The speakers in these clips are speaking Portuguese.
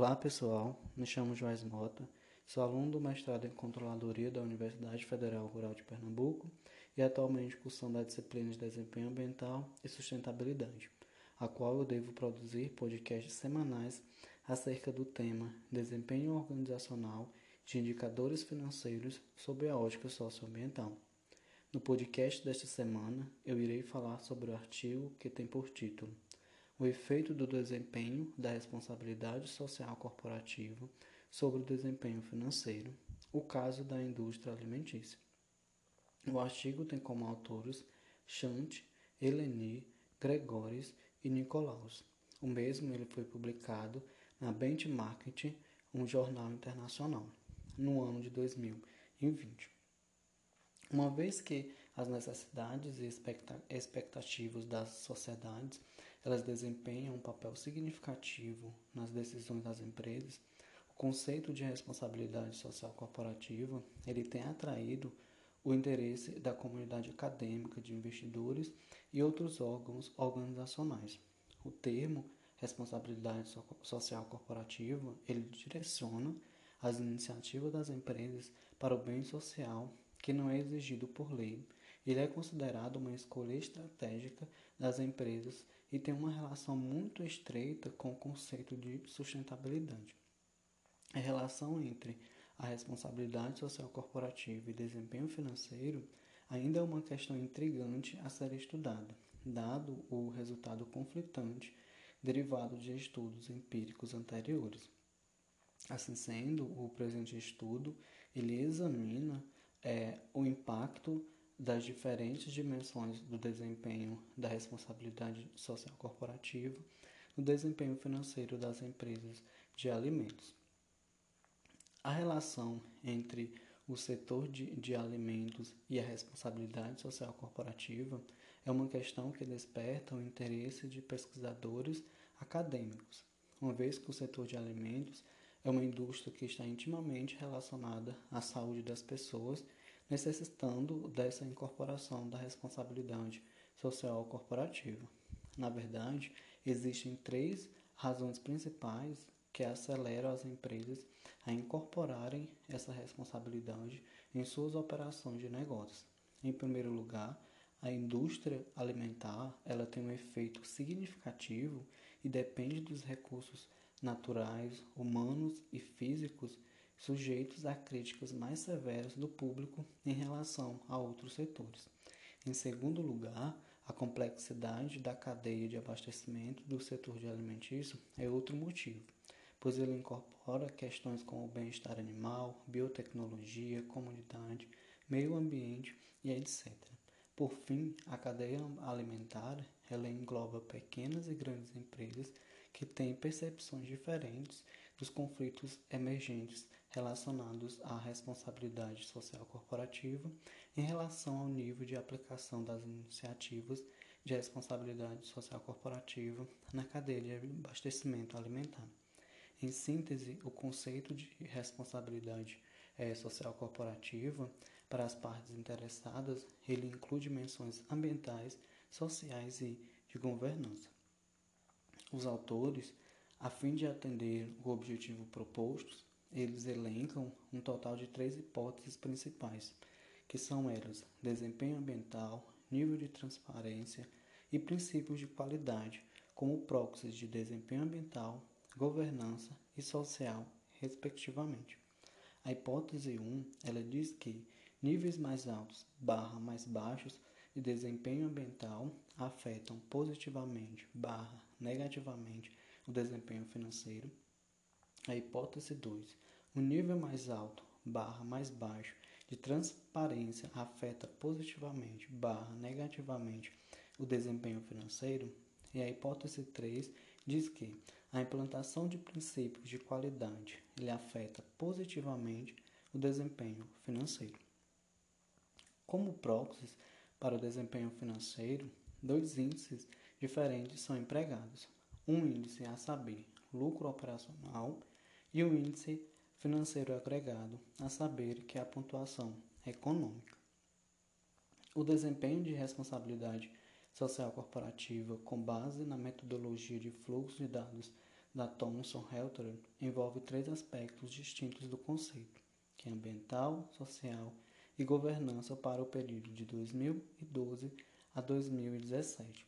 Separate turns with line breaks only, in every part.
Olá pessoal, me chamo Joás Mota, sou aluno do mestrado em Controladoria da Universidade Federal Rural de Pernambuco e atualmente cursando a disciplina de Desempenho Ambiental e Sustentabilidade, a qual eu devo produzir podcasts semanais acerca do tema Desempenho Organizacional de Indicadores Financeiros sob a ótica socioambiental. No podcast desta semana, eu irei falar sobre o artigo que tem por título o efeito do desempenho da responsabilidade social corporativa sobre o desempenho financeiro, o caso da indústria alimentícia. O artigo tem como autores Chant, Eleni, Gregores e Nicolaus. O mesmo ele foi publicado na Benchmarking, um jornal internacional, no ano de 2020. Uma vez que as necessidades e expectativas das sociedades elas desempenham um papel significativo nas decisões das empresas, o conceito de responsabilidade social corporativa ele tem atraído o interesse da comunidade acadêmica, de investidores e outros órgãos organizacionais. O termo responsabilidade social corporativa ele direciona as iniciativas das empresas para o bem social que não é exigido por lei. Ele é considerado uma escolha estratégica das empresas e tem uma relação muito estreita com o conceito de sustentabilidade. A relação entre a responsabilidade social corporativa e desempenho financeiro ainda é uma questão intrigante a ser estudada, dado o resultado conflitante derivado de estudos empíricos anteriores. Assim sendo, o presente estudo ele examina é, o impacto das diferentes dimensões do desempenho da responsabilidade social corporativa no desempenho financeiro das empresas de alimentos. A relação entre o setor de, de alimentos e a responsabilidade social corporativa é uma questão que desperta o interesse de pesquisadores acadêmicos, uma vez que o setor de alimentos é uma indústria que está intimamente relacionada à saúde das pessoas necessitando dessa incorporação da responsabilidade social corporativa. Na verdade, existem três razões principais que aceleram as empresas a incorporarem essa responsabilidade em suas operações de negócios. Em primeiro lugar, a indústria alimentar ela tem um efeito significativo e depende dos recursos naturais, humanos e físicos sujeitos a críticas mais severas do público em relação a outros setores. Em segundo lugar, a complexidade da cadeia de abastecimento do setor de alimentício é outro motivo, pois ele incorpora questões como bem-estar animal, biotecnologia, comunidade, meio ambiente e etc. Por fim, a cadeia alimentar ela engloba pequenas e grandes empresas que têm percepções diferentes dos conflitos emergentes relacionados à responsabilidade social corporativa em relação ao nível de aplicação das iniciativas de responsabilidade social corporativa na cadeia de abastecimento alimentar. Em síntese, o conceito de responsabilidade é, social corporativa para as partes interessadas, ele inclui dimensões ambientais, sociais e de governança. Os autores, a fim de atender o objetivo proposto, eles elencam um total de três hipóteses principais, que são elas desempenho ambiental, nível de transparência e princípios de qualidade, como proxies de desempenho ambiental, governança e social, respectivamente. A hipótese 1, ela diz que níveis mais altos barra mais baixos de desempenho ambiental afetam positivamente barra negativamente o desempenho financeiro a hipótese 2. O nível mais alto barra mais baixo de transparência afeta positivamente barra negativamente o desempenho financeiro. E a hipótese 3 diz que a implantação de princípios de qualidade ele afeta positivamente o desempenho financeiro. Como proxies para o desempenho financeiro, dois índices diferentes são empregados. Um índice a saber, lucro operacional, e o índice financeiro agregado, a saber que é a pontuação econômica. O desempenho de responsabilidade social corporativa com base na metodologia de fluxo de dados da Thomson Reuters envolve três aspectos distintos do conceito, que é ambiental, social e governança para o período de 2012 a 2017.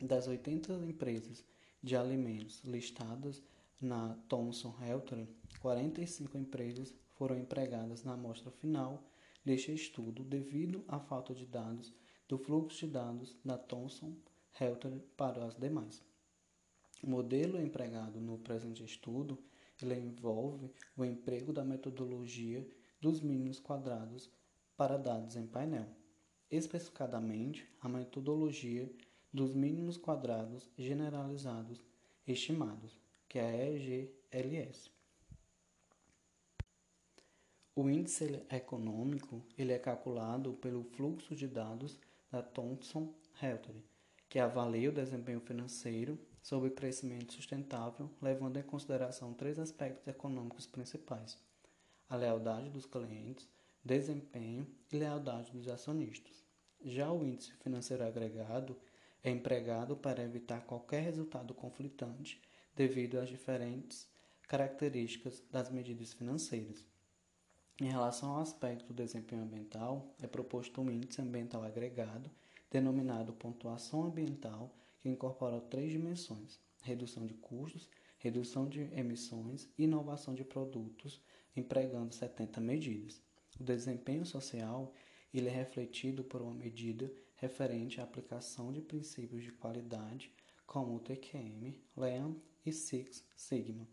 Das 80 empresas de alimentos listadas na Thomson Reuters, 45 empresas foram empregadas na amostra final deste estudo devido à falta de dados do fluxo de dados da Thomson Reuters para as demais. O modelo empregado no presente estudo ele envolve o emprego da metodologia dos mínimos quadrados para dados em painel, especificadamente a metodologia dos mínimos quadrados generalizados estimados, que é a EGLS. O índice econômico ele é calculado pelo fluxo de dados da Thomson Reuters, que avalia o desempenho financeiro sobre crescimento sustentável, levando em consideração três aspectos econômicos principais: a lealdade dos clientes, desempenho e lealdade dos acionistas. Já o índice financeiro agregado é empregado para evitar qualquer resultado conflitante devido às diferentes características das medidas financeiras. Em relação ao aspecto do desempenho ambiental, é proposto um índice ambiental agregado, denominado pontuação ambiental, que incorpora três dimensões: redução de custos, redução de emissões e inovação de produtos, empregando 70 medidas. O desempenho social ele é refletido por uma medida referente à aplicação de princípios de qualidade, como o TQM, LEAM e Six Sigma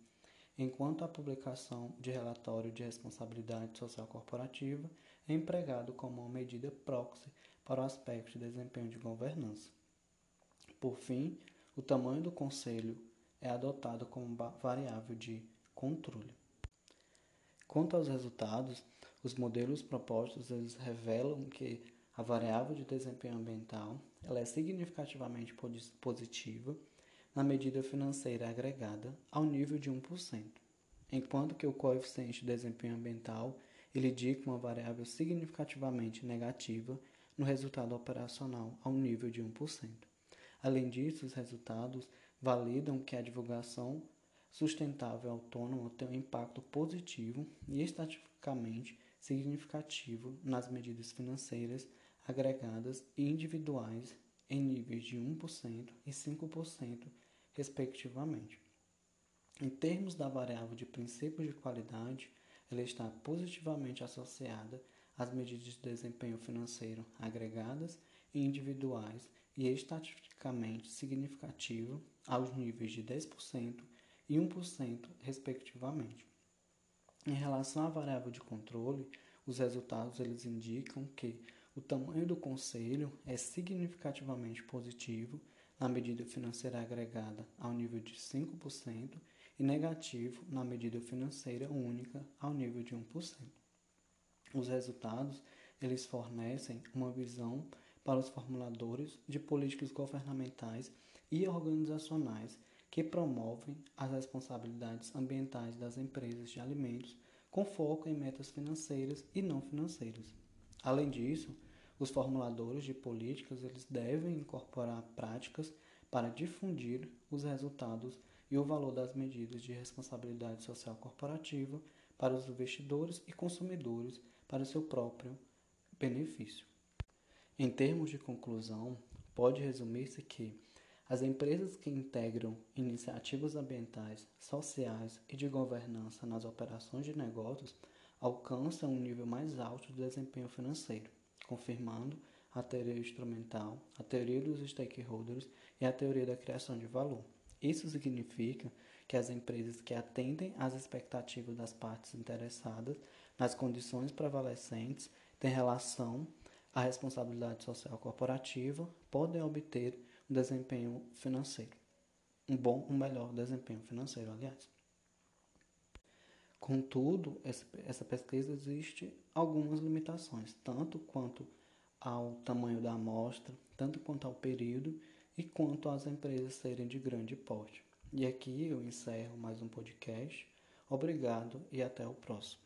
enquanto a publicação de relatório de responsabilidade social corporativa é empregado como uma medida proxy para o aspecto de desempenho de governança. Por fim, o tamanho do conselho é adotado como variável de controle. Quanto aos resultados, os modelos propostos eles revelam que a variável de desempenho ambiental ela é significativamente positiva na medida financeira agregada ao nível de 1%, enquanto que o coeficiente de desempenho ambiental ele indica uma variável significativamente negativa no resultado operacional ao nível de 1%. Além disso, os resultados validam que a divulgação sustentável autônoma tem um impacto positivo e estatisticamente significativo nas medidas financeiras agregadas e individuais em níveis de 1% e 5%, respectivamente. Em termos da variável de princípios de qualidade, ela está positivamente associada às medidas de desempenho financeiro agregadas e individuais e estatisticamente significativo aos níveis de 10% e 1%, respectivamente. Em relação à variável de controle, os resultados eles indicam que o tamanho do conselho é significativamente positivo na medida financeira agregada ao nível de 5% e negativo na medida financeira única ao nível de 1%. Os resultados eles fornecem uma visão para os formuladores de políticas governamentais e organizacionais que promovem as responsabilidades ambientais das empresas de alimentos com foco em metas financeiras e não financeiras. Além disso, os formuladores de políticas eles devem incorporar práticas para difundir os resultados e o valor das medidas de responsabilidade social corporativa para os investidores e consumidores para seu próprio benefício. Em termos de conclusão, pode resumir-se que as empresas que integram iniciativas ambientais, sociais e de governança nas operações de negócios alcançam um nível mais alto de desempenho financeiro confirmando a teoria instrumental, a teoria dos stakeholders e a teoria da criação de valor. Isso significa que as empresas que atendem às expectativas das partes interessadas nas condições prevalecentes têm relação à responsabilidade social corporativa podem obter um desempenho financeiro. Um bom, um melhor desempenho financeiro, aliás. Contudo, essa pesquisa existe algumas limitações, tanto quanto ao tamanho da amostra, tanto quanto ao período e quanto às empresas serem de grande porte. E aqui eu encerro mais um podcast. Obrigado e até o próximo.